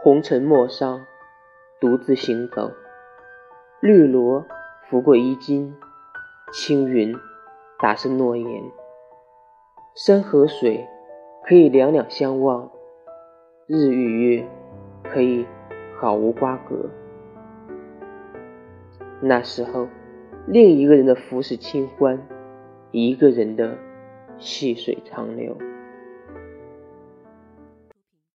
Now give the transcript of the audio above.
红尘陌上独自行走。绿萝拂过衣襟青云打湿诺言。山和水可以两两相望日与月可以毫无瓜葛。那时候另一个人的浮世清欢一个人的细水长流